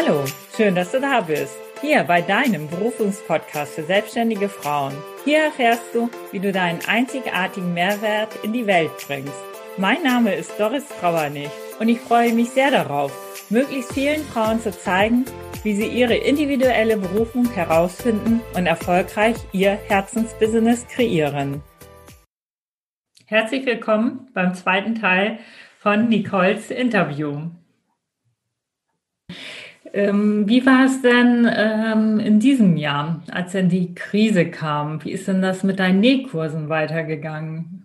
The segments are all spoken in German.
Hallo, schön, dass du da bist. Hier bei deinem Berufungspodcast für selbstständige Frauen. Hier erfährst du, wie du deinen einzigartigen Mehrwert in die Welt bringst. Mein Name ist Doris Trauernig und ich freue mich sehr darauf, möglichst vielen Frauen zu zeigen, wie sie ihre individuelle Berufung herausfinden und erfolgreich ihr Herzensbusiness kreieren. Herzlich willkommen beim zweiten Teil von Nicoles Interview. Ähm, wie war es denn ähm, in diesem Jahr, als denn die Krise kam? Wie ist denn das mit deinen Nähkursen weitergegangen?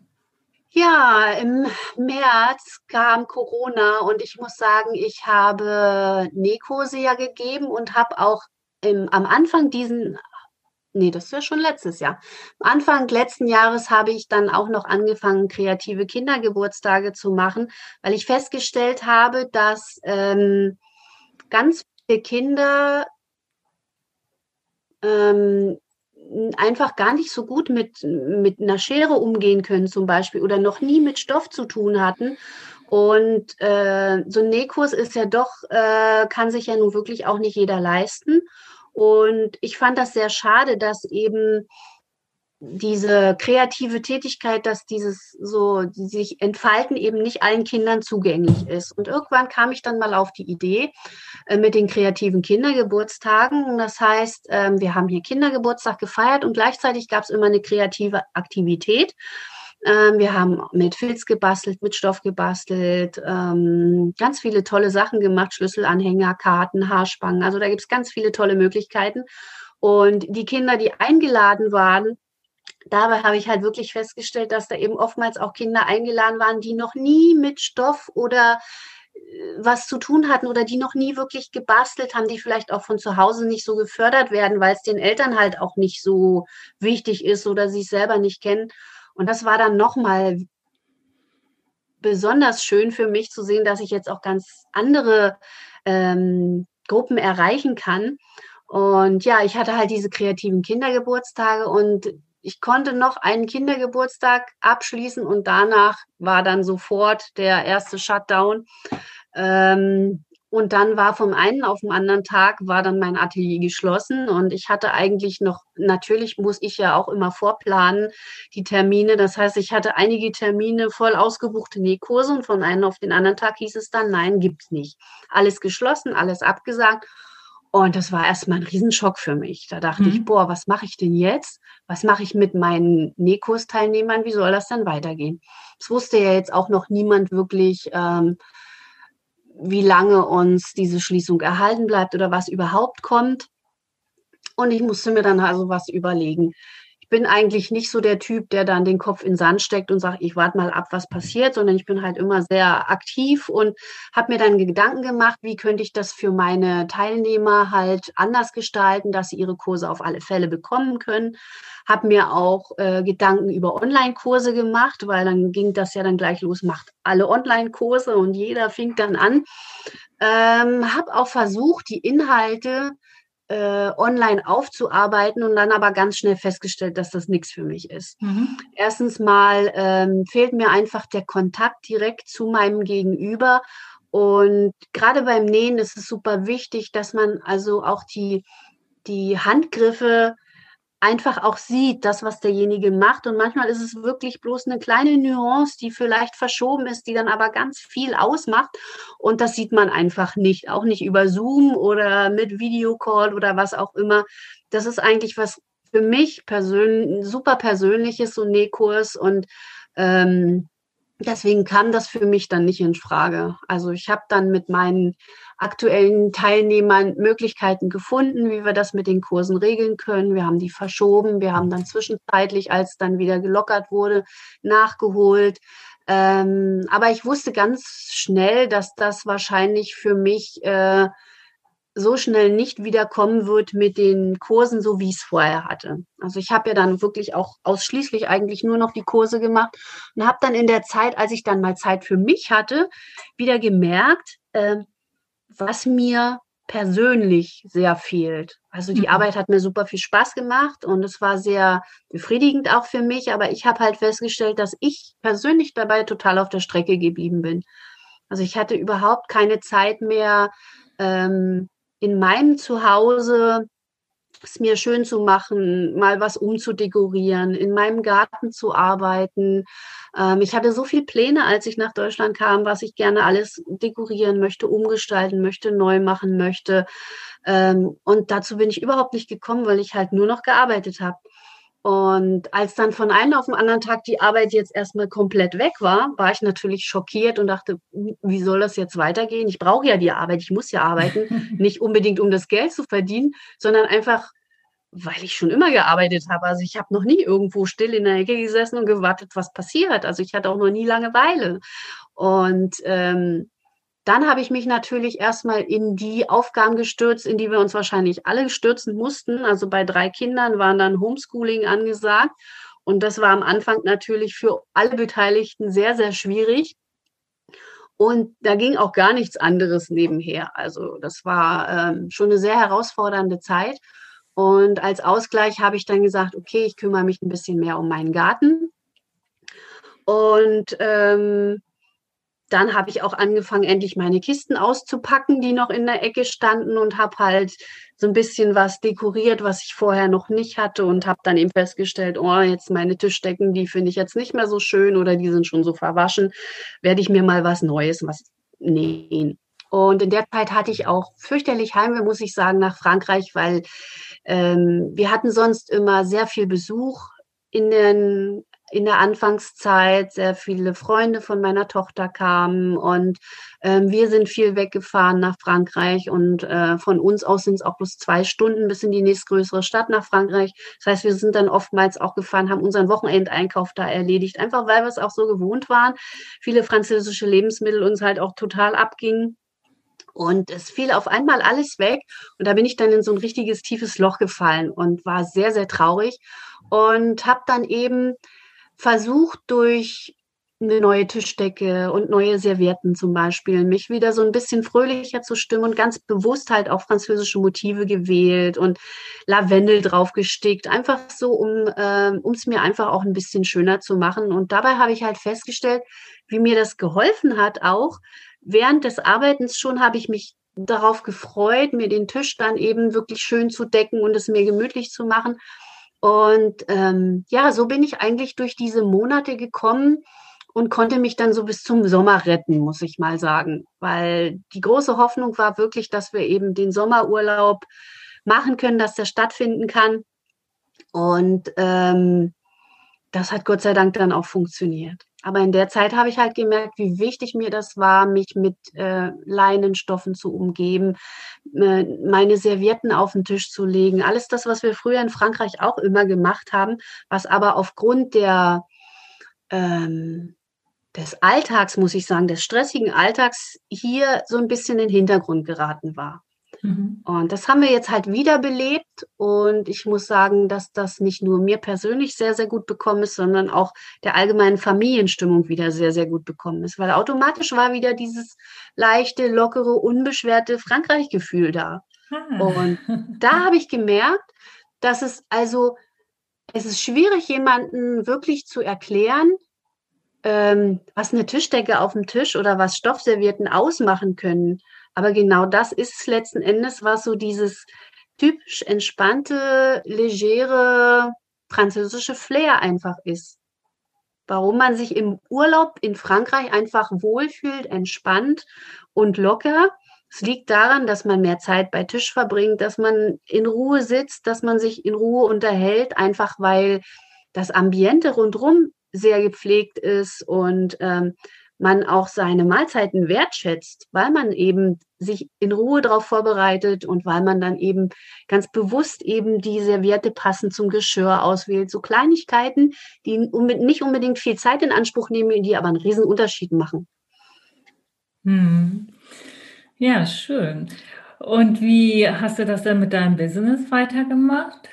Ja, im März kam Corona und ich muss sagen, ich habe Nähkurse ja gegeben und habe auch im, am Anfang diesen, nee, das wäre schon letztes Jahr. Am Anfang letzten Jahres habe ich dann auch noch angefangen, kreative Kindergeburtstage zu machen, weil ich festgestellt habe, dass ähm, ganz viele Kinder ähm, einfach gar nicht so gut mit, mit einer Schere umgehen können zum Beispiel oder noch nie mit Stoff zu tun hatten. Und äh, so ein Nähkurs ist ja doch, äh, kann sich ja nun wirklich auch nicht jeder leisten. Und ich fand das sehr schade, dass eben diese kreative Tätigkeit, dass dieses so die sich entfalten eben nicht allen Kindern zugänglich ist. Und irgendwann kam ich dann mal auf die Idee äh, mit den kreativen Kindergeburtstagen. Das heißt, äh, wir haben hier Kindergeburtstag gefeiert und gleichzeitig gab es immer eine kreative Aktivität. Ähm, wir haben mit Filz gebastelt, mit Stoff gebastelt, ähm, ganz viele tolle Sachen gemacht, Schlüsselanhänger, Karten, Haarspangen. Also da gibt es ganz viele tolle Möglichkeiten. Und die Kinder, die eingeladen waren, dabei habe ich halt wirklich festgestellt, dass da eben oftmals auch Kinder eingeladen waren, die noch nie mit Stoff oder äh, was zu tun hatten oder die noch nie wirklich gebastelt haben, die vielleicht auch von zu Hause nicht so gefördert werden, weil es den Eltern halt auch nicht so wichtig ist oder es selber nicht kennen. Und das war dann nochmal besonders schön für mich zu sehen, dass ich jetzt auch ganz andere ähm, Gruppen erreichen kann. Und ja, ich hatte halt diese kreativen Kindergeburtstage und ich konnte noch einen Kindergeburtstag abschließen und danach war dann sofort der erste Shutdown. Ähm, und dann war vom einen auf den anderen Tag war dann mein Atelier geschlossen und ich hatte eigentlich noch, natürlich muss ich ja auch immer vorplanen, die Termine. Das heißt, ich hatte einige Termine voll ausgebuchte Nähkurse und von einem auf den anderen Tag hieß es dann, nein, gibt's nicht. Alles geschlossen, alles abgesagt. Und das war erstmal ein Riesenschock für mich. Da dachte mhm. ich, boah, was mache ich denn jetzt? Was mache ich mit meinen Nähkursteilnehmern? Wie soll das dann weitergehen? Es wusste ja jetzt auch noch niemand wirklich, ähm, wie lange uns diese Schließung erhalten bleibt oder was überhaupt kommt. Und ich musste mir dann also was überlegen bin eigentlich nicht so der Typ, der dann den Kopf in den Sand steckt und sagt, ich warte mal ab, was passiert, sondern ich bin halt immer sehr aktiv und habe mir dann Gedanken gemacht, wie könnte ich das für meine Teilnehmer halt anders gestalten, dass sie ihre Kurse auf alle Fälle bekommen können. Habe mir auch äh, Gedanken über Online-Kurse gemacht, weil dann ging das ja dann gleich los, macht alle Online-Kurse und jeder fing dann an. Ähm, habe auch versucht, die Inhalte äh, online aufzuarbeiten und dann aber ganz schnell festgestellt, dass das nichts für mich ist. Mhm. Erstens mal ähm, fehlt mir einfach der Kontakt direkt zu meinem Gegenüber. Und gerade beim Nähen ist es super wichtig, dass man also auch die, die Handgriffe einfach auch sieht, das, was derjenige macht. Und manchmal ist es wirklich bloß eine kleine Nuance, die vielleicht verschoben ist, die dann aber ganz viel ausmacht. Und das sieht man einfach nicht, auch nicht über Zoom oder mit Videocall oder was auch immer. Das ist eigentlich was für mich persönlich super persönliches, so Nähkurs. Und ähm, deswegen kam das für mich dann nicht in Frage. Also ich habe dann mit meinen aktuellen Teilnehmern Möglichkeiten gefunden, wie wir das mit den Kursen regeln können. Wir haben die verschoben, wir haben dann zwischenzeitlich, als dann wieder gelockert wurde, nachgeholt. Ähm, aber ich wusste ganz schnell, dass das wahrscheinlich für mich äh, so schnell nicht wiederkommen wird mit den Kursen, so wie ich es vorher hatte. Also ich habe ja dann wirklich auch ausschließlich eigentlich nur noch die Kurse gemacht und habe dann in der Zeit, als ich dann mal Zeit für mich hatte, wieder gemerkt, äh, was mir persönlich sehr fehlt. Also die mhm. Arbeit hat mir super viel Spaß gemacht und es war sehr befriedigend auch für mich, aber ich habe halt festgestellt, dass ich persönlich dabei total auf der Strecke geblieben bin. Also ich hatte überhaupt keine Zeit mehr, ähm, in meinem Zuhause es mir schön zu machen, mal was umzudekorieren, in meinem Garten zu arbeiten. Ähm, ich hatte so viele Pläne, als ich nach Deutschland kam, was ich gerne alles dekorieren möchte, umgestalten möchte, neu machen möchte. Ähm, und dazu bin ich überhaupt nicht gekommen, weil ich halt nur noch gearbeitet habe. Und als dann von einem auf den anderen Tag die Arbeit jetzt erstmal komplett weg war, war ich natürlich schockiert und dachte, wie soll das jetzt weitergehen? Ich brauche ja die Arbeit, ich muss ja arbeiten, nicht unbedingt um das Geld zu verdienen, sondern einfach, weil ich schon immer gearbeitet habe. Also ich habe noch nie irgendwo still in der Ecke gesessen und gewartet, was passiert. Also ich hatte auch noch nie Langeweile. Und ähm, dann habe ich mich natürlich erstmal in die Aufgaben gestürzt, in die wir uns wahrscheinlich alle stürzen mussten. Also bei drei Kindern waren dann Homeschooling angesagt. Und das war am Anfang natürlich für alle Beteiligten sehr, sehr schwierig. Und da ging auch gar nichts anderes nebenher. Also das war ähm, schon eine sehr herausfordernde Zeit. Und als Ausgleich habe ich dann gesagt, okay, ich kümmere mich ein bisschen mehr um meinen Garten. Und ähm, dann habe ich auch angefangen, endlich meine Kisten auszupacken, die noch in der Ecke standen und habe halt so ein bisschen was dekoriert, was ich vorher noch nicht hatte und habe dann eben festgestellt, oh, jetzt meine Tischdecken, die finde ich jetzt nicht mehr so schön oder die sind schon so verwaschen, werde ich mir mal was Neues was nähen. Und in der Zeit hatte ich auch fürchterlich Heimweh, muss ich sagen, nach Frankreich, weil ähm, wir hatten sonst immer sehr viel Besuch in den in der Anfangszeit sehr viele Freunde von meiner Tochter kamen und ähm, wir sind viel weggefahren nach Frankreich und äh, von uns aus sind es auch bloß zwei Stunden bis in die nächstgrößere Stadt nach Frankreich. Das heißt, wir sind dann oftmals auch gefahren, haben unseren Wochenendeinkauf da erledigt, einfach weil wir es auch so gewohnt waren. Viele französische Lebensmittel uns halt auch total abgingen. Und es fiel auf einmal alles weg. Und da bin ich dann in so ein richtiges tiefes Loch gefallen und war sehr, sehr traurig. Und habe dann eben versucht durch eine neue Tischdecke und neue Servietten zum Beispiel, mich wieder so ein bisschen fröhlicher zu stimmen und ganz bewusst halt auch französische Motive gewählt und Lavendel draufgestickt, einfach so, um äh, es mir einfach auch ein bisschen schöner zu machen. Und dabei habe ich halt festgestellt, wie mir das geholfen hat auch. Während des Arbeitens schon habe ich mich darauf gefreut, mir den Tisch dann eben wirklich schön zu decken und es mir gemütlich zu machen. Und ähm, ja, so bin ich eigentlich durch diese Monate gekommen und konnte mich dann so bis zum Sommer retten, muss ich mal sagen. Weil die große Hoffnung war wirklich, dass wir eben den Sommerurlaub machen können, dass der stattfinden kann. Und ähm, das hat Gott sei Dank dann auch funktioniert. Aber in der Zeit habe ich halt gemerkt, wie wichtig mir das war, mich mit äh, Leinenstoffen zu umgeben, meine Servietten auf den Tisch zu legen. Alles das, was wir früher in Frankreich auch immer gemacht haben, was aber aufgrund der, ähm, des Alltags, muss ich sagen, des stressigen Alltags hier so ein bisschen in den Hintergrund geraten war. Mhm. Und das haben wir jetzt halt wiederbelebt. Und ich muss sagen, dass das nicht nur mir persönlich sehr, sehr gut bekommen ist, sondern auch der allgemeinen Familienstimmung wieder sehr, sehr gut bekommen ist. Weil automatisch war wieder dieses leichte, lockere, unbeschwerte Frankreich-Gefühl da. Ah. Und da habe ich gemerkt, dass es also, es ist schwierig, jemanden wirklich zu erklären, ähm, was eine Tischdecke auf dem Tisch oder was Stoffservierten ausmachen können. Aber genau das ist letzten Endes, was so dieses typisch entspannte, legere französische Flair einfach ist. Warum man sich im Urlaub in Frankreich einfach wohlfühlt, entspannt und locker. Es liegt daran, dass man mehr Zeit bei Tisch verbringt, dass man in Ruhe sitzt, dass man sich in Ruhe unterhält, einfach weil das Ambiente rundherum sehr gepflegt ist und ähm, man auch seine Mahlzeiten wertschätzt, weil man eben sich in Ruhe darauf vorbereitet und weil man dann eben ganz bewusst eben die Serviette passend zum Geschirr auswählt. So Kleinigkeiten, die nicht unbedingt viel Zeit in Anspruch nehmen, die aber einen riesen Unterschied machen. Hm. Ja, schön. Und wie hast du das dann mit deinem Business weitergemacht?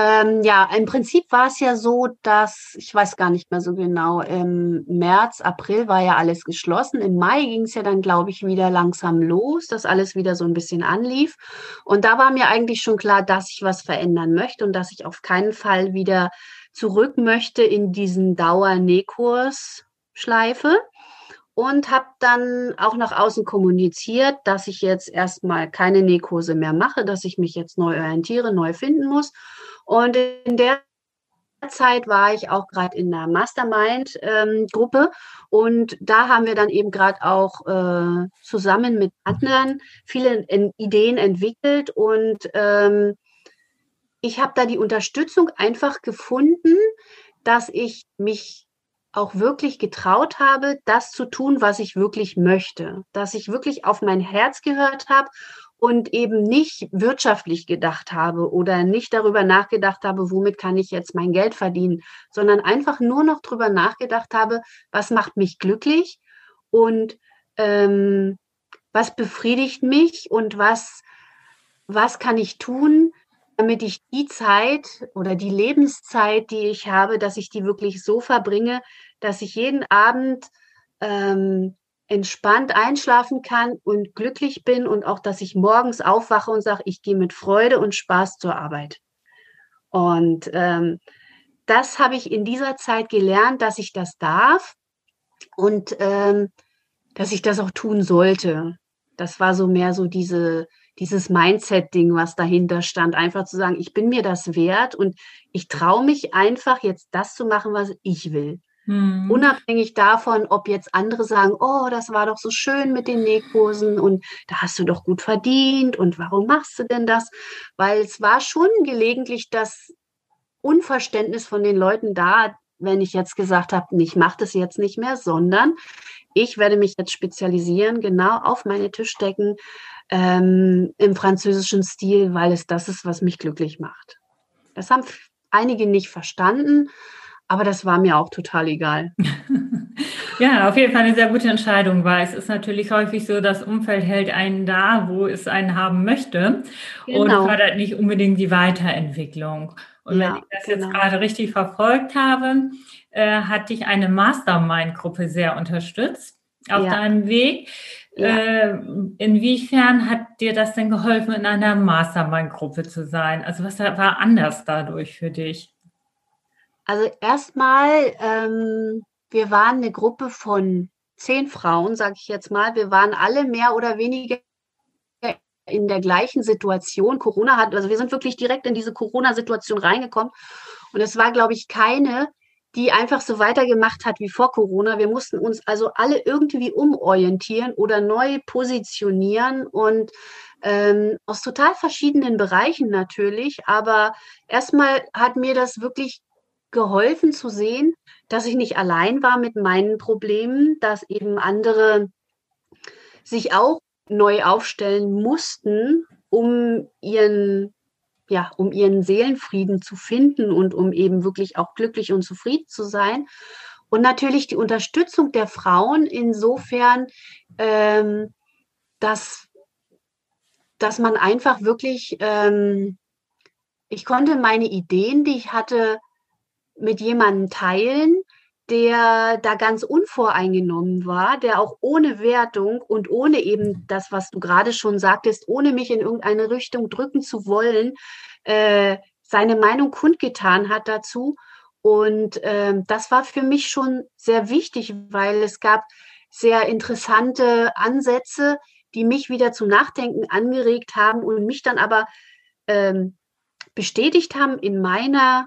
Ähm, ja, im Prinzip war es ja so, dass, ich weiß gar nicht mehr so genau, im März, April war ja alles geschlossen. Im Mai ging es ja dann, glaube ich, wieder langsam los, dass alles wieder so ein bisschen anlief. Und da war mir eigentlich schon klar, dass ich was verändern möchte und dass ich auf keinen Fall wieder zurück möchte in diesen Dauernähkurs-Schleife. und habe dann auch nach außen kommuniziert, dass ich jetzt erstmal keine Nähkurse mehr mache, dass ich mich jetzt neu orientiere, neu finden muss. Und in der Zeit war ich auch gerade in der Mastermind-Gruppe ähm, und da haben wir dann eben gerade auch äh, zusammen mit anderen viele Ideen entwickelt. Und ähm, ich habe da die Unterstützung einfach gefunden, dass ich mich auch wirklich getraut habe, das zu tun, was ich wirklich möchte, dass ich wirklich auf mein Herz gehört habe und eben nicht wirtschaftlich gedacht habe oder nicht darüber nachgedacht habe, womit kann ich jetzt mein Geld verdienen, sondern einfach nur noch darüber nachgedacht habe, was macht mich glücklich und ähm, was befriedigt mich und was, was kann ich tun, damit ich die Zeit oder die Lebenszeit, die ich habe, dass ich die wirklich so verbringe, dass ich jeden Abend ähm, entspannt einschlafen kann und glücklich bin und auch, dass ich morgens aufwache und sage, ich gehe mit Freude und Spaß zur Arbeit. Und ähm, das habe ich in dieser Zeit gelernt, dass ich das darf und ähm, dass ich das auch tun sollte. Das war so mehr so diese, dieses Mindset-Ding, was dahinter stand, einfach zu sagen, ich bin mir das wert und ich traue mich einfach jetzt das zu machen, was ich will. Mhm. Unabhängig davon, ob jetzt andere sagen, oh, das war doch so schön mit den Nähkursen und da hast du doch gut verdient und warum machst du denn das? Weil es war schon gelegentlich das Unverständnis von den Leuten da, wenn ich jetzt gesagt habe, ich mache das jetzt nicht mehr, sondern ich werde mich jetzt spezialisieren, genau auf meine Tischdecken ähm, im französischen Stil, weil es das ist, was mich glücklich macht. Das haben einige nicht verstanden, aber das war mir auch total egal. ja, auf jeden Fall eine sehr gute Entscheidung, weil es ist natürlich häufig so, das Umfeld hält einen da, wo es einen haben möchte genau. und fördert nicht unbedingt die Weiterentwicklung. Und ja, wenn ich das genau. jetzt gerade richtig verfolgt habe, äh, hat dich eine Mastermind-Gruppe sehr unterstützt auf ja. deinem Weg. Ja. Äh, inwiefern hat dir das denn geholfen, in einer Mastermind-Gruppe zu sein? Also was war anders dadurch für dich? Also erstmal, ähm, wir waren eine Gruppe von zehn Frauen, sage ich jetzt mal. Wir waren alle mehr oder weniger in der gleichen Situation. Corona hat, also wir sind wirklich direkt in diese Corona-Situation reingekommen. Und es war, glaube ich, keine, die einfach so weitergemacht hat wie vor Corona. Wir mussten uns also alle irgendwie umorientieren oder neu positionieren und ähm, aus total verschiedenen Bereichen natürlich. Aber erstmal hat mir das wirklich geholfen zu sehen, dass ich nicht allein war mit meinen Problemen, dass eben andere sich auch neu aufstellen mussten, um ihren ja, um ihren Seelenfrieden zu finden und um eben wirklich auch glücklich und zufrieden zu sein. Und natürlich die Unterstützung der Frauen insofern, ähm, dass, dass man einfach wirklich, ähm, ich konnte meine Ideen, die ich hatte, mit jemandem teilen, der da ganz unvoreingenommen war, der auch ohne Wertung und ohne eben das, was du gerade schon sagtest, ohne mich in irgendeine Richtung drücken zu wollen, äh, seine Meinung kundgetan hat dazu. Und äh, das war für mich schon sehr wichtig, weil es gab sehr interessante Ansätze, die mich wieder zum Nachdenken angeregt haben und mich dann aber ähm, bestätigt haben in meiner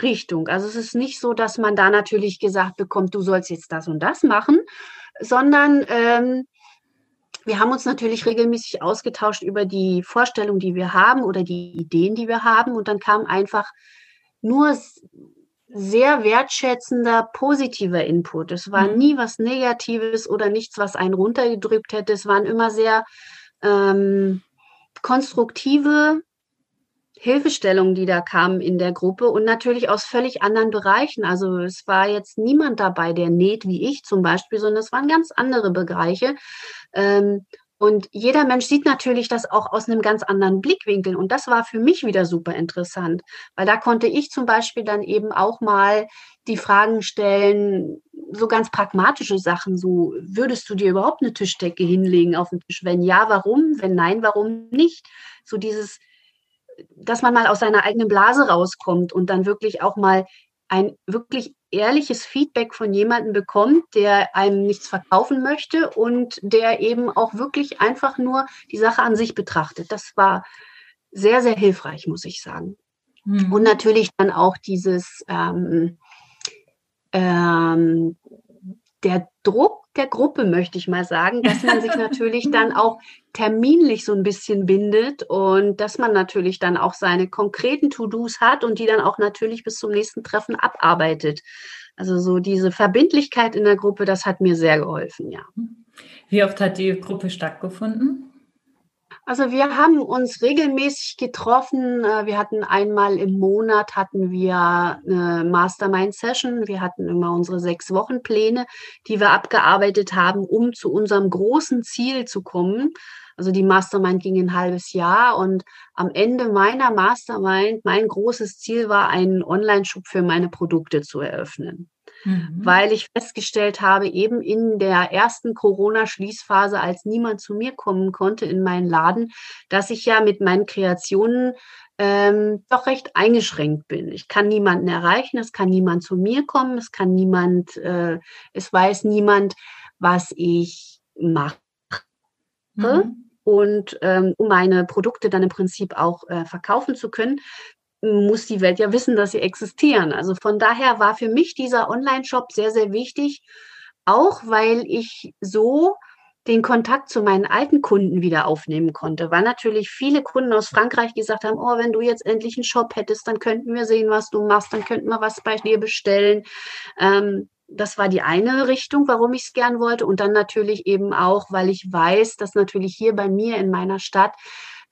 Richtung. Also es ist nicht so, dass man da natürlich gesagt bekommt, du sollst jetzt das und das machen, sondern ähm, wir haben uns natürlich regelmäßig ausgetauscht über die Vorstellung, die wir haben oder die Ideen, die wir haben. Und dann kam einfach nur sehr wertschätzender, positiver Input. Es war mhm. nie was Negatives oder nichts, was einen runtergedrückt hätte. Es waren immer sehr ähm, konstruktive Hilfestellungen, die da kamen in der Gruppe und natürlich aus völlig anderen Bereichen. Also es war jetzt niemand dabei, der näht wie ich zum Beispiel, sondern es waren ganz andere Bereiche. Ähm, und jeder Mensch sieht natürlich das auch aus einem ganz anderen Blickwinkel. Und das war für mich wieder super interessant, weil da konnte ich zum Beispiel dann eben auch mal die Fragen stellen, so ganz pragmatische Sachen, so würdest du dir überhaupt eine Tischdecke hinlegen auf den Tisch? Wenn ja, warum? Wenn nein, warum nicht? So dieses, dass man mal aus seiner eigenen Blase rauskommt und dann wirklich auch mal ein wirklich ehrliches Feedback von jemandem bekommt, der einem nichts verkaufen möchte und der eben auch wirklich einfach nur die Sache an sich betrachtet. Das war sehr, sehr hilfreich, muss ich sagen. Mhm. Und natürlich dann auch dieses ähm, ähm, der Druck der Gruppe, möchte ich mal sagen, dass man sich natürlich dann auch terminlich so ein bisschen bindet und dass man natürlich dann auch seine konkreten To-Dos hat und die dann auch natürlich bis zum nächsten Treffen abarbeitet. Also so diese Verbindlichkeit in der Gruppe, das hat mir sehr geholfen, ja. Wie oft hat die Gruppe stattgefunden? Also wir haben uns regelmäßig getroffen. Äh, wir hatten einmal im Monat hatten wir eine Mastermind-Session. Wir hatten immer unsere sechs Wochen Pläne, die wir abgearbeitet haben, um zu unserem großen Ziel zu kommen. Also die Mastermind ging ein halbes Jahr und am Ende meiner Mastermind, mein großes Ziel war, einen Online-Shop für meine Produkte zu eröffnen mhm. weil ich festgestellt habe, eben in der ersten Corona-Schließphase, als niemand zu mir kommen konnte in meinen Laden, dass ich ja mit meinen Kreationen ähm, doch recht eingeschränkt bin. Ich kann niemanden erreichen, es kann niemand zu mir kommen, es kann niemand, äh, es weiß niemand, was ich mache. Mhm. Und ähm, um meine Produkte dann im Prinzip auch äh, verkaufen zu können, muss die Welt ja wissen, dass sie existieren. Also von daher war für mich dieser Online-Shop sehr, sehr wichtig, auch weil ich so den Kontakt zu meinen alten Kunden wieder aufnehmen konnte, weil natürlich viele Kunden aus Frankreich gesagt haben, oh, wenn du jetzt endlich einen Shop hättest, dann könnten wir sehen, was du machst, dann könnten wir was bei dir bestellen. Ähm, das war die eine Richtung, warum ich es gern wollte. Und dann natürlich eben auch, weil ich weiß, dass natürlich hier bei mir in meiner Stadt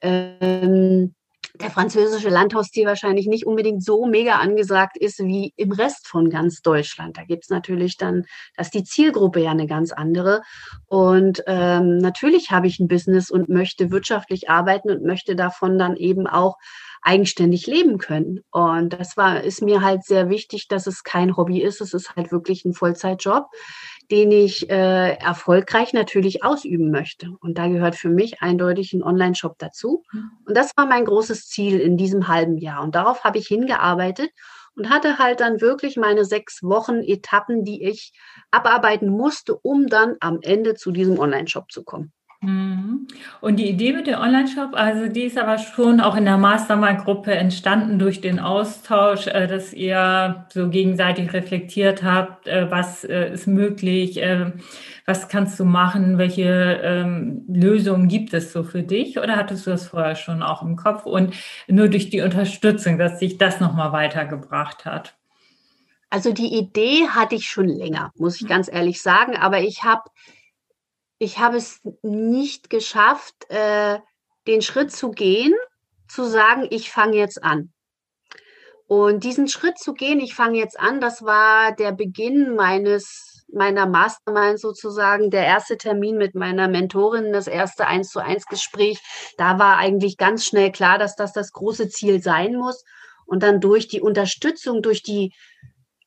ähm, der französische Landhaustier wahrscheinlich nicht unbedingt so mega angesagt ist wie im Rest von ganz Deutschland. Da gibt es natürlich dann, da ist die Zielgruppe ja eine ganz andere. Und ähm, natürlich habe ich ein Business und möchte wirtschaftlich arbeiten und möchte davon dann eben auch eigenständig leben können. Und das war, ist mir halt sehr wichtig, dass es kein Hobby ist. Es ist halt wirklich ein Vollzeitjob den ich äh, erfolgreich natürlich ausüben möchte. Und da gehört für mich eindeutig ein Online-Shop dazu. Mhm. Und das war mein großes Ziel in diesem halben Jahr. Und darauf habe ich hingearbeitet und hatte halt dann wirklich meine sechs Wochen Etappen, die ich abarbeiten musste, um dann am Ende zu diesem Online-Shop zu kommen. Mhm. Und die Idee mit dem Online-Shop, also die ist aber schon auch in der Mastermind-Gruppe entstanden durch den Austausch, äh, dass ihr so gegenseitig reflektiert habt, äh, was äh, ist möglich, was kannst du machen, welche ähm, Lösungen gibt es so für dich oder hattest du das vorher schon auch im Kopf und nur durch die Unterstützung, dass sich das nochmal weitergebracht hat? Also die Idee hatte ich schon länger, muss ich mhm. ganz ehrlich sagen, aber ich habe ich habe es nicht geschafft, äh, den Schritt zu gehen, zu sagen, ich fange jetzt an. Und diesen Schritt zu gehen, ich fange jetzt an, das war der Beginn meines meiner Mastermind sozusagen, der erste Termin mit meiner Mentorin, das erste eins zu eins Gespräch. Da war eigentlich ganz schnell klar, dass das das große Ziel sein muss. Und dann durch die Unterstützung, durch die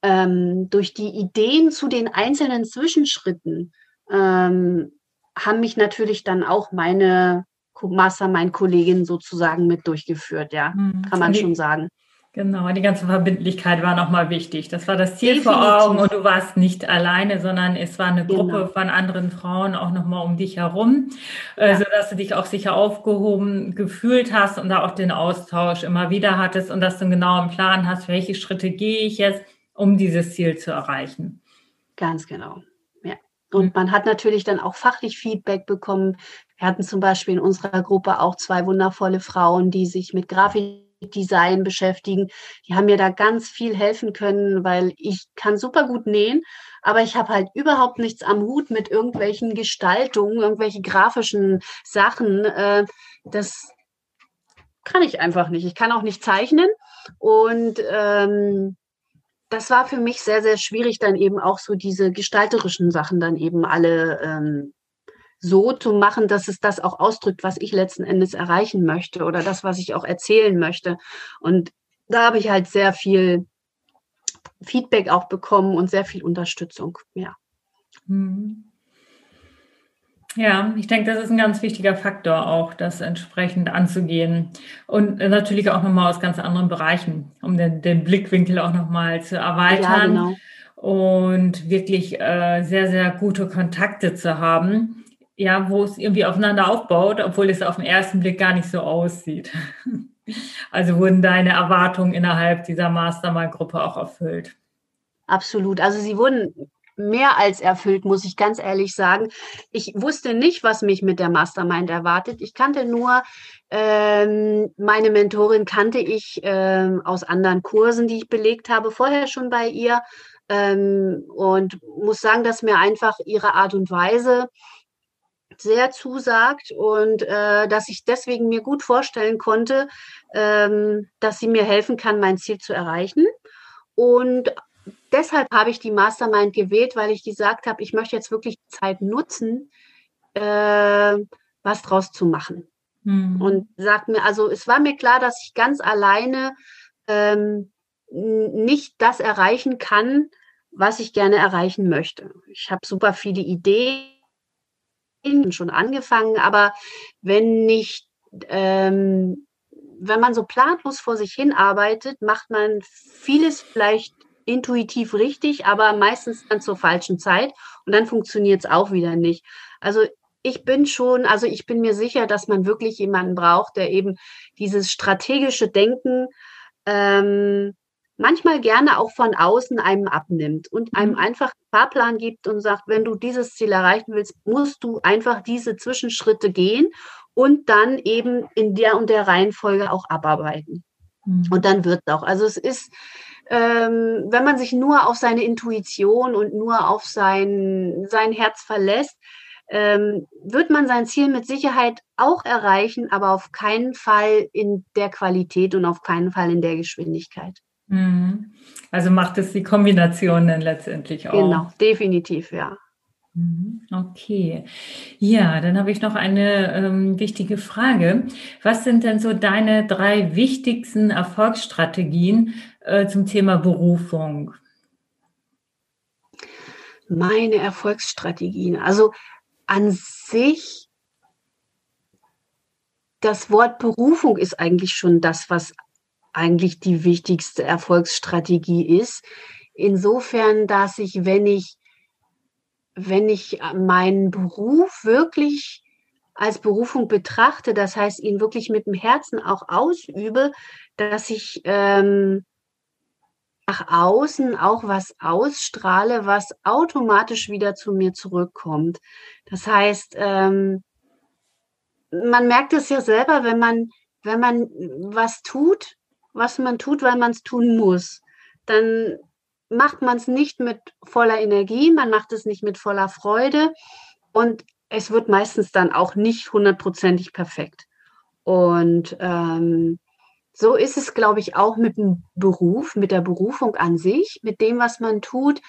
ähm, durch die Ideen zu den einzelnen Zwischenschritten ähm, haben mich natürlich dann auch meine Mastermind-Kolleginnen sozusagen mit durchgeführt, ja, mhm. kann man die, schon sagen. Genau, die ganze Verbindlichkeit war nochmal wichtig. Das war das Ziel Definitiv. vor Augen und du warst nicht alleine, sondern es war eine Gruppe genau. von anderen Frauen auch nochmal um dich herum, äh, ja. sodass du dich auch sicher aufgehoben gefühlt hast und da auch den Austausch immer wieder hattest und dass du genau einen Plan hast, welche Schritte gehe ich jetzt, um dieses Ziel zu erreichen. Ganz genau. Und mhm. man hat natürlich dann auch fachlich Feedback bekommen. Wir hatten zum Beispiel in unserer Gruppe auch zwei wundervolle Frauen, die sich mit Grafikdesign beschäftigen. Die haben mir da ganz viel helfen können, weil ich kann super gut nähen, aber ich habe halt überhaupt nichts am Hut mit irgendwelchen Gestaltungen, irgendwelche grafischen Sachen. Äh, das kann ich einfach nicht. Ich kann auch nicht zeichnen. Und ähm, das war für mich sehr, sehr schwierig, dann eben auch so diese gestalterischen Sachen dann eben alle ähm, so zu machen, dass es das auch ausdrückt, was ich letzten Endes erreichen möchte oder das, was ich auch erzählen möchte. Und da habe ich halt sehr viel Feedback auch bekommen und sehr viel Unterstützung, ja. Mhm. Ja, ich denke, das ist ein ganz wichtiger Faktor auch, das entsprechend anzugehen. Und natürlich auch nochmal aus ganz anderen Bereichen, um den, den Blickwinkel auch nochmal zu erweitern. Ja, genau. und wirklich äh, sehr, sehr gute Kontakte zu haben, ja, wo es irgendwie aufeinander aufbaut, obwohl es auf den ersten Blick gar nicht so aussieht. Also wurden deine Erwartungen innerhalb dieser Mastermind-Gruppe auch erfüllt? Absolut. Also sie wurden mehr als erfüllt, muss ich ganz ehrlich sagen. Ich wusste nicht, was mich mit der Mastermind erwartet. Ich kannte nur ähm, meine Mentorin, kannte ich ähm, aus anderen Kursen, die ich belegt habe, vorher schon bei ihr. Ähm, und muss sagen, dass mir einfach ihre Art und Weise sehr zusagt und äh, dass ich deswegen mir gut vorstellen konnte, ähm, dass sie mir helfen kann, mein Ziel zu erreichen. Und deshalb habe ich die Mastermind gewählt, weil ich gesagt habe, ich möchte jetzt wirklich Zeit nutzen, äh, was draus zu machen. Mhm. Und sagt mir, also es war mir klar, dass ich ganz alleine ähm, nicht das erreichen kann, was ich gerne erreichen möchte. Ich habe super viele Ideen schon angefangen, aber wenn nicht, ähm, wenn man so planlos vor sich hin arbeitet, macht man vieles vielleicht intuitiv richtig, aber meistens dann zur falschen Zeit und dann funktioniert es auch wieder nicht. Also ich bin schon, also ich bin mir sicher, dass man wirklich jemanden braucht, der eben dieses strategische Denken ähm, manchmal gerne auch von außen einem abnimmt und einem mhm. einfach einen Fahrplan gibt und sagt, wenn du dieses Ziel erreichen willst, musst du einfach diese Zwischenschritte gehen und dann eben in der und der Reihenfolge auch abarbeiten. Mhm. Und dann wird es auch. Also es ist, ähm, wenn man sich nur auf seine Intuition und nur auf sein, sein Herz verlässt, ähm, wird man sein Ziel mit Sicherheit auch erreichen, aber auf keinen Fall in der Qualität und auf keinen Fall in der Geschwindigkeit. Mhm. Also macht es die Kombination dann letztendlich auch. Genau, definitiv, ja. Mhm. Okay. Ja, dann habe ich noch eine ähm, wichtige Frage. Was sind denn so deine drei wichtigsten Erfolgsstrategien äh, zum Thema Berufung? Meine Erfolgsstrategien. Also an sich, das Wort Berufung ist eigentlich schon das, was eigentlich die wichtigste Erfolgsstrategie ist. Insofern, dass ich, wenn ich, wenn ich meinen Beruf wirklich als Berufung betrachte, das heißt, ihn wirklich mit dem Herzen auch ausübe, dass ich ähm, nach außen auch was ausstrahle, was automatisch wieder zu mir zurückkommt. Das heißt, ähm, man merkt es ja selber, wenn man, wenn man was tut, was man tut, weil man es tun muss, dann macht man es nicht mit voller Energie, man macht es nicht mit voller Freude und es wird meistens dann auch nicht hundertprozentig perfekt. Und ähm, so ist es, glaube ich, auch mit dem Beruf, mit der Berufung an sich, mit dem, was man tut.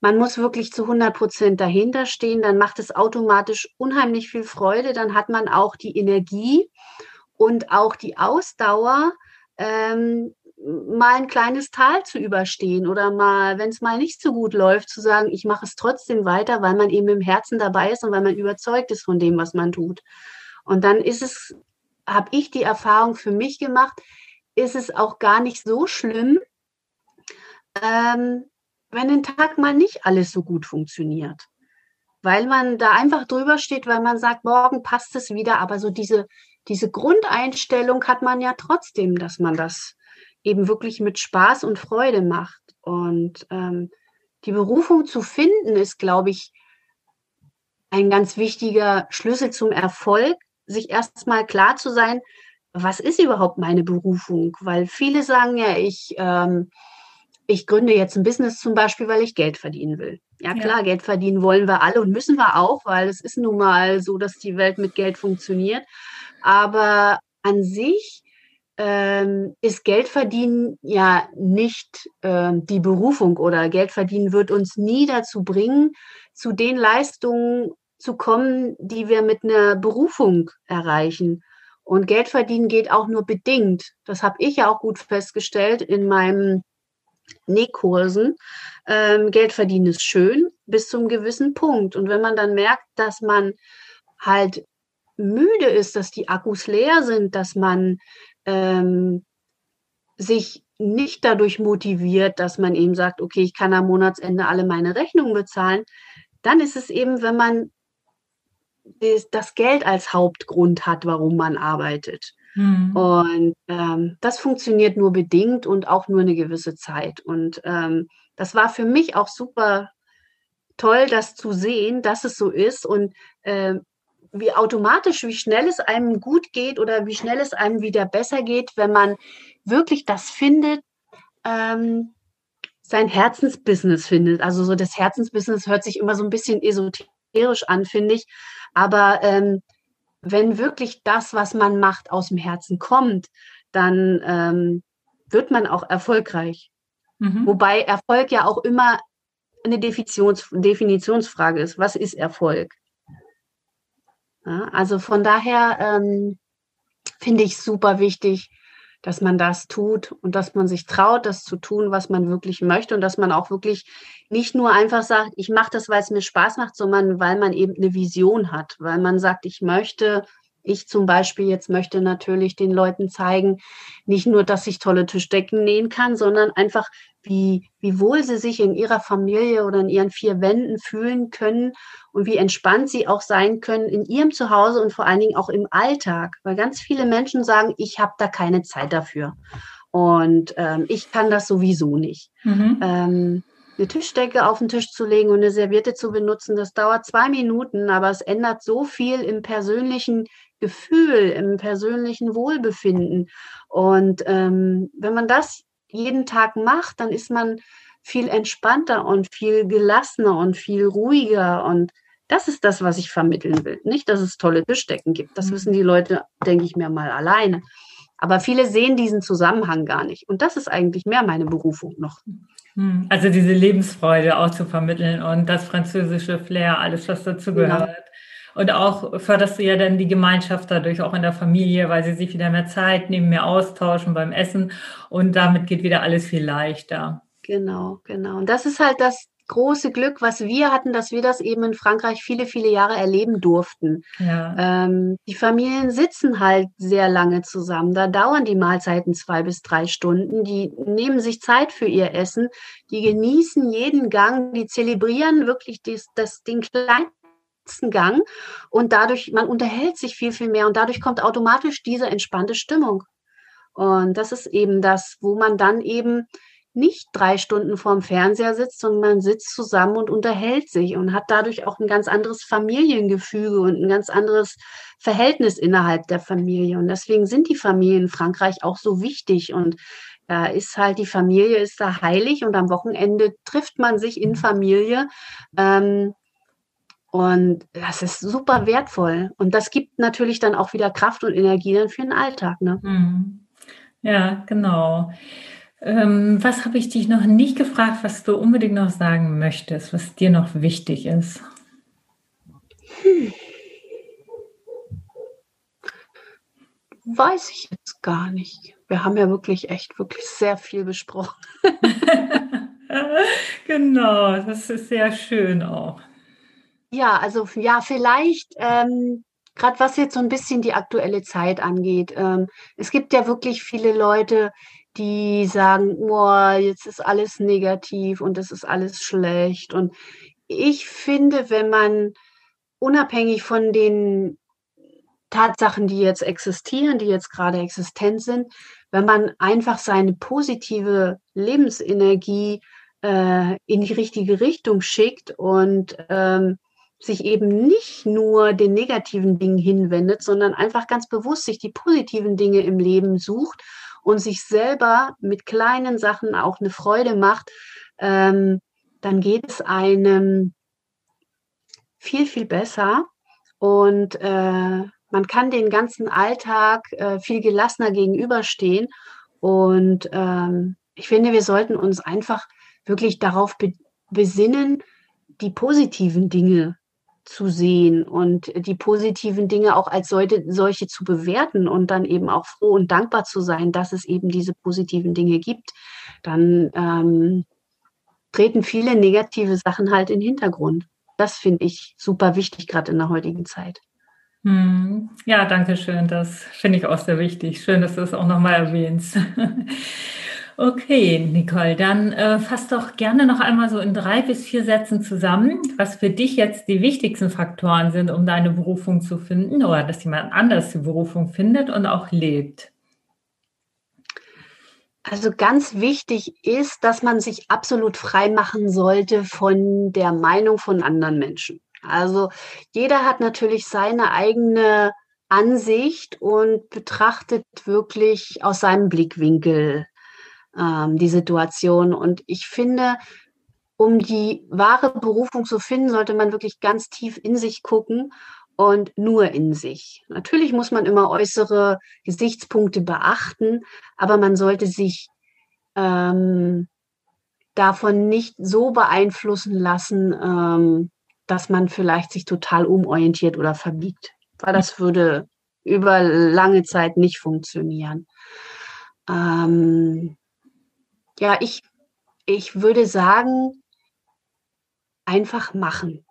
Man muss wirklich zu 100 Prozent dahinter stehen, dann macht es automatisch unheimlich viel Freude, dann hat man auch die Energie und auch die Ausdauer, ähm, mal ein kleines Tal zu überstehen oder mal, wenn es mal nicht so gut läuft, zu sagen, ich mache es trotzdem weiter, weil man eben im Herzen dabei ist und weil man überzeugt ist von dem, was man tut. Und dann ist es, habe ich die Erfahrung für mich gemacht, ist es auch gar nicht so schlimm, ähm, wenn den Tag mal nicht alles so gut funktioniert. Weil man da einfach drüber steht, weil man sagt, morgen passt es wieder, aber so diese, diese Grundeinstellung hat man ja trotzdem, dass man das eben wirklich mit Spaß und Freude macht. Und ähm, die Berufung zu finden, ist, glaube ich, ein ganz wichtiger Schlüssel zum Erfolg, sich erstmal klar zu sein, was ist überhaupt meine Berufung? Weil viele sagen ja, ich, ähm, ich gründe jetzt ein Business zum Beispiel, weil ich Geld verdienen will. Ja klar, ja. Geld verdienen wollen wir alle und müssen wir auch, weil es ist nun mal so, dass die Welt mit Geld funktioniert. Aber an sich ähm, ist Geldverdienen ja nicht äh, die Berufung oder Geldverdienen wird uns nie dazu bringen, zu den Leistungen zu kommen, die wir mit einer Berufung erreichen. Und Geldverdienen geht auch nur bedingt. Das habe ich ja auch gut festgestellt in meinen Nähkursen. Ähm, Geld verdienen ist schön bis zum gewissen Punkt. Und wenn man dann merkt, dass man halt müde ist, dass die Akkus leer sind, dass man ähm, sich nicht dadurch motiviert, dass man eben sagt, okay, ich kann am Monatsende alle meine Rechnungen bezahlen, dann ist es eben, wenn man das Geld als Hauptgrund hat, warum man arbeitet. Mhm. Und ähm, das funktioniert nur bedingt und auch nur eine gewisse Zeit. Und ähm, das war für mich auch super toll, das zu sehen, dass es so ist und äh, wie automatisch, wie schnell es einem gut geht oder wie schnell es einem wieder besser geht, wenn man wirklich das findet, ähm, sein Herzensbusiness findet. Also so das Herzensbusiness hört sich immer so ein bisschen esoterisch an, finde ich. Aber ähm, wenn wirklich das, was man macht, aus dem Herzen kommt, dann ähm, wird man auch erfolgreich. Mhm. Wobei Erfolg ja auch immer eine Definitions Definitionsfrage ist. Was ist Erfolg? Ja, also von daher ähm, finde ich super wichtig, dass man das tut und dass man sich traut, das zu tun, was man wirklich möchte und dass man auch wirklich nicht nur einfach sagt, ich mache das, weil es mir Spaß macht, sondern weil man eben eine Vision hat, weil man sagt, ich möchte ich zum Beispiel jetzt möchte natürlich den Leuten zeigen, nicht nur, dass ich tolle Tischdecken nähen kann, sondern einfach, wie, wie wohl sie sich in ihrer Familie oder in ihren vier Wänden fühlen können und wie entspannt sie auch sein können in ihrem Zuhause und vor allen Dingen auch im Alltag. Weil ganz viele Menschen sagen, ich habe da keine Zeit dafür. Und ähm, ich kann das sowieso nicht. Mhm. Ähm, eine Tischdecke auf den Tisch zu legen und eine Serviette zu benutzen, das dauert zwei Minuten, aber es ändert so viel im persönlichen Gefühl, im persönlichen Wohlbefinden. Und ähm, wenn man das jeden Tag macht, dann ist man viel entspannter und viel gelassener und viel ruhiger. Und das ist das, was ich vermitteln will. Nicht, dass es tolle Tischdecken gibt. Das mhm. wissen die Leute, denke ich mir mal alleine. Aber viele sehen diesen Zusammenhang gar nicht. Und das ist eigentlich mehr meine Berufung noch. Mhm. Also diese Lebensfreude auch zu vermitteln und das französische Flair, alles, was dazu gehört. Und auch förderst du ja dann die Gemeinschaft dadurch auch in der Familie, weil sie sich wieder mehr Zeit nehmen, mehr austauschen beim Essen. Und damit geht wieder alles viel leichter. Genau, genau. Und das ist halt das große Glück, was wir hatten, dass wir das eben in Frankreich viele, viele Jahre erleben durften. Ja. Ähm, die Familien sitzen halt sehr lange zusammen. Da dauern die Mahlzeiten zwei bis drei Stunden. Die nehmen sich Zeit für ihr Essen. Die genießen jeden Gang. Die zelebrieren wirklich das, das, den kleinen Gang und dadurch, man unterhält sich viel, viel mehr und dadurch kommt automatisch diese entspannte Stimmung. Und das ist eben das, wo man dann eben nicht drei Stunden vorm Fernseher sitzt, sondern man sitzt zusammen und unterhält sich und hat dadurch auch ein ganz anderes Familiengefüge und ein ganz anderes Verhältnis innerhalb der Familie. Und deswegen sind die Familien in Frankreich auch so wichtig und da ist halt die Familie ist da heilig und am Wochenende trifft man sich in Familie. Ähm, und das ist super wertvoll. Und das gibt natürlich dann auch wieder Kraft und Energie dann für den Alltag. Ne? Mhm. Ja, genau. Ähm, was habe ich dich noch nicht gefragt, was du unbedingt noch sagen möchtest, was dir noch wichtig ist? Hm. Weiß ich jetzt gar nicht. Wir haben ja wirklich echt, wirklich sehr viel besprochen. genau, das ist sehr schön auch. Ja, also ja, vielleicht, ähm, gerade was jetzt so ein bisschen die aktuelle Zeit angeht. Ähm, es gibt ja wirklich viele Leute, die sagen, boah, jetzt ist alles negativ und es ist alles schlecht. Und ich finde, wenn man unabhängig von den Tatsachen, die jetzt existieren, die jetzt gerade existent sind, wenn man einfach seine positive Lebensenergie äh, in die richtige Richtung schickt und ähm, sich eben nicht nur den negativen Dingen hinwendet, sondern einfach ganz bewusst sich die positiven Dinge im Leben sucht und sich selber mit kleinen Sachen auch eine Freude macht, ähm, dann geht es einem viel, viel besser und äh, man kann den ganzen Alltag äh, viel gelassener gegenüberstehen. Und ähm, ich finde, wir sollten uns einfach wirklich darauf be besinnen, die positiven Dinge zu sehen und die positiven Dinge auch als solche, solche zu bewerten und dann eben auch froh und dankbar zu sein, dass es eben diese positiven Dinge gibt, dann ähm, treten viele negative Sachen halt in den Hintergrund. Das finde ich super wichtig, gerade in der heutigen Zeit. Hm. Ja, danke schön. Das finde ich auch sehr wichtig. Schön, dass du es auch nochmal erwähnst. Okay, Nicole, dann äh, fass doch gerne noch einmal so in drei bis vier Sätzen zusammen, was für dich jetzt die wichtigsten Faktoren sind, um deine Berufung zu finden oder dass jemand anders die Berufung findet und auch lebt. Also ganz wichtig ist, dass man sich absolut frei machen sollte von der Meinung von anderen Menschen. Also jeder hat natürlich seine eigene Ansicht und betrachtet wirklich aus seinem Blickwinkel ähm, die Situation. Und ich finde, um die wahre Berufung zu finden, sollte man wirklich ganz tief in sich gucken und nur in sich. Natürlich muss man immer äußere Gesichtspunkte beachten, aber man sollte sich ähm, davon nicht so beeinflussen lassen, ähm, dass man vielleicht sich total umorientiert oder verbiegt, weil das würde über lange Zeit nicht funktionieren. Ähm, ja, ich, ich würde sagen, einfach machen.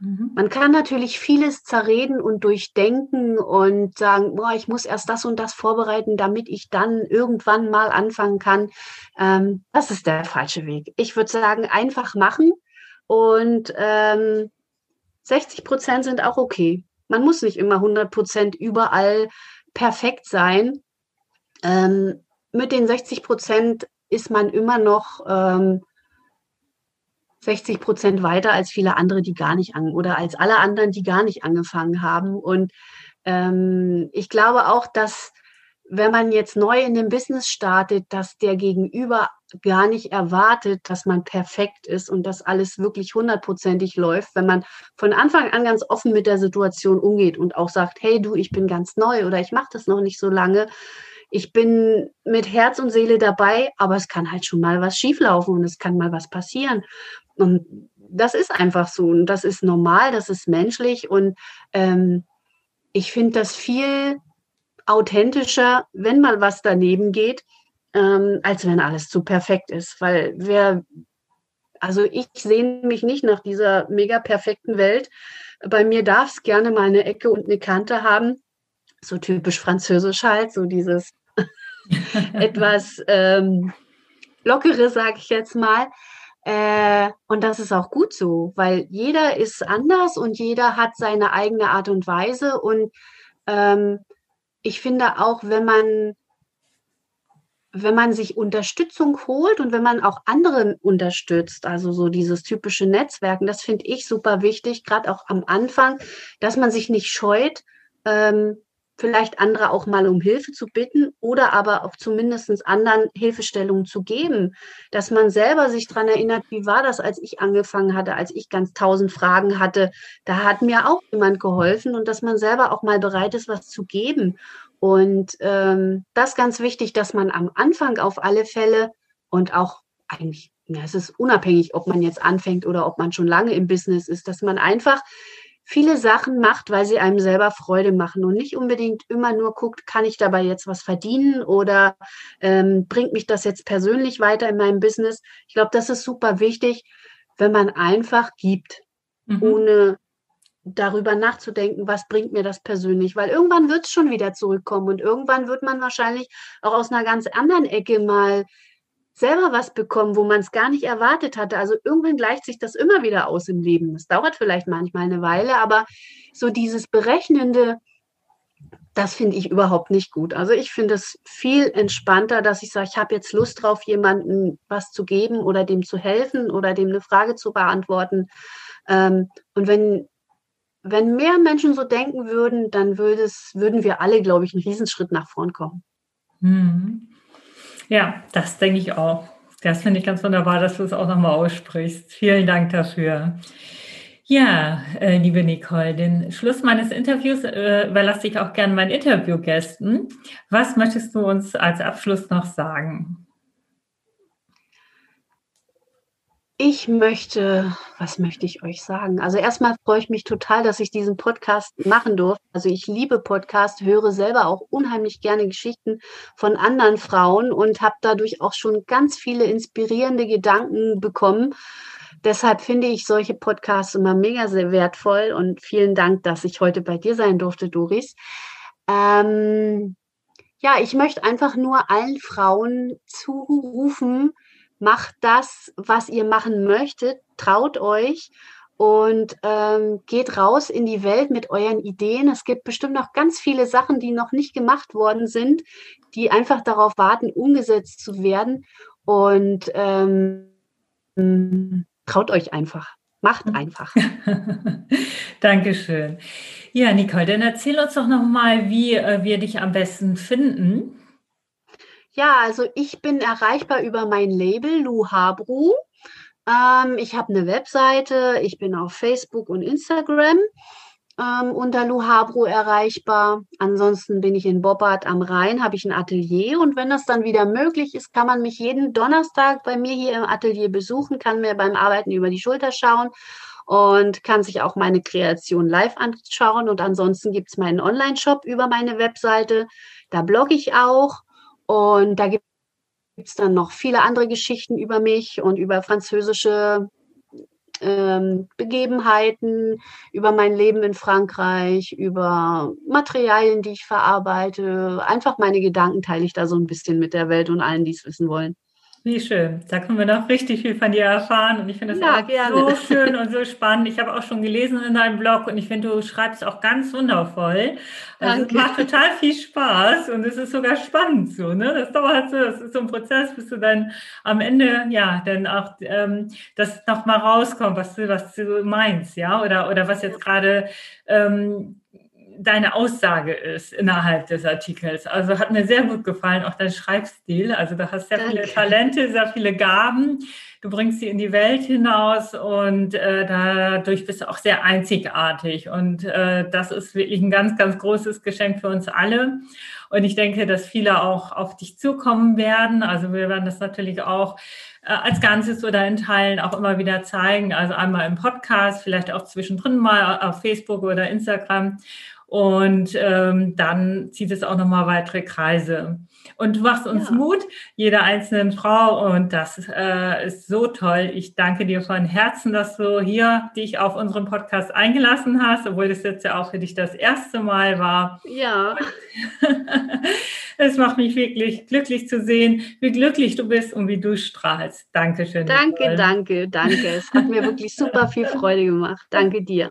Mhm. Man kann natürlich vieles zerreden und durchdenken und sagen, boah, ich muss erst das und das vorbereiten, damit ich dann irgendwann mal anfangen kann. Ähm, das ist der falsche Weg. Ich würde sagen, einfach machen und ähm, 60 Prozent sind auch okay. Man muss nicht immer 100 Prozent überall perfekt sein. Ähm, mit den 60 Prozent ist man immer noch ähm, 60 Prozent weiter als viele andere, die gar nicht an oder als alle anderen, die gar nicht angefangen haben. Und ähm, ich glaube auch, dass wenn man jetzt neu in dem Business startet, dass der Gegenüber gar nicht erwartet, dass man perfekt ist und dass alles wirklich hundertprozentig läuft, wenn man von Anfang an ganz offen mit der Situation umgeht und auch sagt, hey du, ich bin ganz neu oder ich mache das noch nicht so lange, ich bin mit Herz und Seele dabei, aber es kann halt schon mal was schieflaufen und es kann mal was passieren. Und das ist einfach so und das ist normal, das ist menschlich und ähm, ich finde das viel authentischer, wenn mal was daneben geht, ähm, als wenn alles zu perfekt ist. Weil wer, also ich sehne mich nicht nach dieser mega perfekten Welt. Bei mir darf es gerne mal eine Ecke und eine Kante haben. So typisch französisch halt, so dieses etwas ähm, lockere, sage ich jetzt mal. Äh, und das ist auch gut so, weil jeder ist anders und jeder hat seine eigene Art und Weise. Und ähm, ich finde auch, wenn man wenn man sich Unterstützung holt und wenn man auch andere unterstützt, also so dieses typische Netzwerken, das finde ich super wichtig, gerade auch am Anfang, dass man sich nicht scheut, ähm, vielleicht andere auch mal um Hilfe zu bitten oder aber auch zumindest anderen Hilfestellungen zu geben, dass man selber sich daran erinnert, wie war das, als ich angefangen hatte, als ich ganz tausend Fragen hatte. Da hat mir auch jemand geholfen und dass man selber auch mal bereit ist, was zu geben. Und ähm, das ganz wichtig, dass man am Anfang auf alle Fälle und auch eigentlich, ja, es ist unabhängig, ob man jetzt anfängt oder ob man schon lange im Business ist, dass man einfach viele Sachen macht, weil sie einem selber Freude machen und nicht unbedingt immer nur guckt, kann ich dabei jetzt was verdienen oder ähm, bringt mich das jetzt persönlich weiter in meinem Business. Ich glaube, das ist super wichtig, wenn man einfach gibt, mhm. ohne darüber nachzudenken, was bringt mir das persönlich, weil irgendwann wird es schon wieder zurückkommen und irgendwann wird man wahrscheinlich auch aus einer ganz anderen Ecke mal selber was bekommen, wo man es gar nicht erwartet hatte. Also irgendwann gleicht sich das immer wieder aus im Leben. Das dauert vielleicht manchmal eine Weile, aber so dieses Berechnende, das finde ich überhaupt nicht gut. Also ich finde es viel entspannter, dass ich sage, ich habe jetzt Lust drauf, jemandem was zu geben oder dem zu helfen oder dem eine Frage zu beantworten. Ähm, und wenn, wenn mehr Menschen so denken würden, dann würden wir alle, glaube ich, einen Riesenschritt nach vorn kommen. Mhm. Ja, das denke ich auch. Das finde ich ganz wunderbar, dass du es auch nochmal aussprichst. Vielen Dank dafür. Ja, äh, liebe Nicole, den Schluss meines Interviews äh, überlasse ich auch gerne meinen Interviewgästen. Was möchtest du uns als Abschluss noch sagen? Ich möchte, was möchte ich euch sagen? Also erstmal freue ich mich total, dass ich diesen Podcast machen durfte. Also ich liebe Podcast, höre selber auch unheimlich gerne Geschichten von anderen Frauen und habe dadurch auch schon ganz viele inspirierende Gedanken bekommen. deshalb finde ich solche Podcasts immer mega sehr wertvoll und vielen Dank, dass ich heute bei dir sein durfte, Doris. Ähm, ja, ich möchte einfach nur allen Frauen zurufen, macht das, was ihr machen möchtet, traut euch und ähm, geht raus in die Welt mit euren Ideen. Es gibt bestimmt noch ganz viele Sachen, die noch nicht gemacht worden sind, die einfach darauf warten, umgesetzt zu werden. Und ähm, traut euch einfach. Macht mhm. einfach. Dankeschön. Ja, Nicole, dann erzähl uns doch nochmal, wie äh, wir dich am besten finden. Ja, also ich bin erreichbar über mein Label Lu Habru. Ähm, ich habe eine Webseite, ich bin auf Facebook und Instagram ähm, unter Lu Habru erreichbar. Ansonsten bin ich in Bobbart am Rhein, habe ich ein Atelier und wenn das dann wieder möglich ist, kann man mich jeden Donnerstag bei mir hier im Atelier besuchen, kann mir beim Arbeiten über die Schulter schauen und kann sich auch meine Kreation live anschauen. Und ansonsten gibt es meinen Online-Shop über meine Webseite. Da blogge ich auch und da gibt es dann noch viele andere Geschichten über mich und über französische ähm, Begebenheiten, über mein Leben in Frankreich, über Materialien, die ich verarbeite. Einfach meine Gedanken teile ich da so ein bisschen mit der Welt und allen, die es wissen wollen. Wie schön. Da können wir noch richtig viel von dir erfahren. Und ich finde das ja, auch gerne. so schön und so spannend. Ich habe auch schon gelesen in deinem Blog und ich finde, du schreibst auch ganz wundervoll. Also Danke. es macht total viel Spaß und es ist sogar spannend so. Ne? Das dauert so, das ist so ein Prozess, bis du dann am Ende, ja, dann auch ähm, das nochmal rauskommt, was du, was du meinst, ja, oder, oder was jetzt gerade ähm, deine Aussage ist innerhalb des Artikels. Also hat mir sehr gut gefallen, auch dein Schreibstil. Also du hast sehr Danke. viele Talente, sehr viele Gaben. Du bringst sie in die Welt hinaus und äh, dadurch bist du auch sehr einzigartig. Und äh, das ist wirklich ein ganz, ganz großes Geschenk für uns alle. Und ich denke, dass viele auch auf dich zukommen werden. Also wir werden das natürlich auch äh, als Ganzes oder in Teilen auch immer wieder zeigen. Also einmal im Podcast, vielleicht auch zwischendrin mal auf Facebook oder Instagram. Und ähm, dann zieht es auch nochmal weitere Kreise. Und du machst uns ja. Mut, jeder einzelnen Frau. Und das äh, ist so toll. Ich danke dir von Herzen, dass du hier dich auf unseren Podcast eingelassen hast, obwohl das jetzt ja auch für dich das erste Mal war. Ja. es macht mich wirklich glücklich zu sehen, wie glücklich du bist und wie du strahlst. Dankeschön. Danke, Nicole. danke, danke. Es hat mir wirklich super viel Freude gemacht. Danke dir.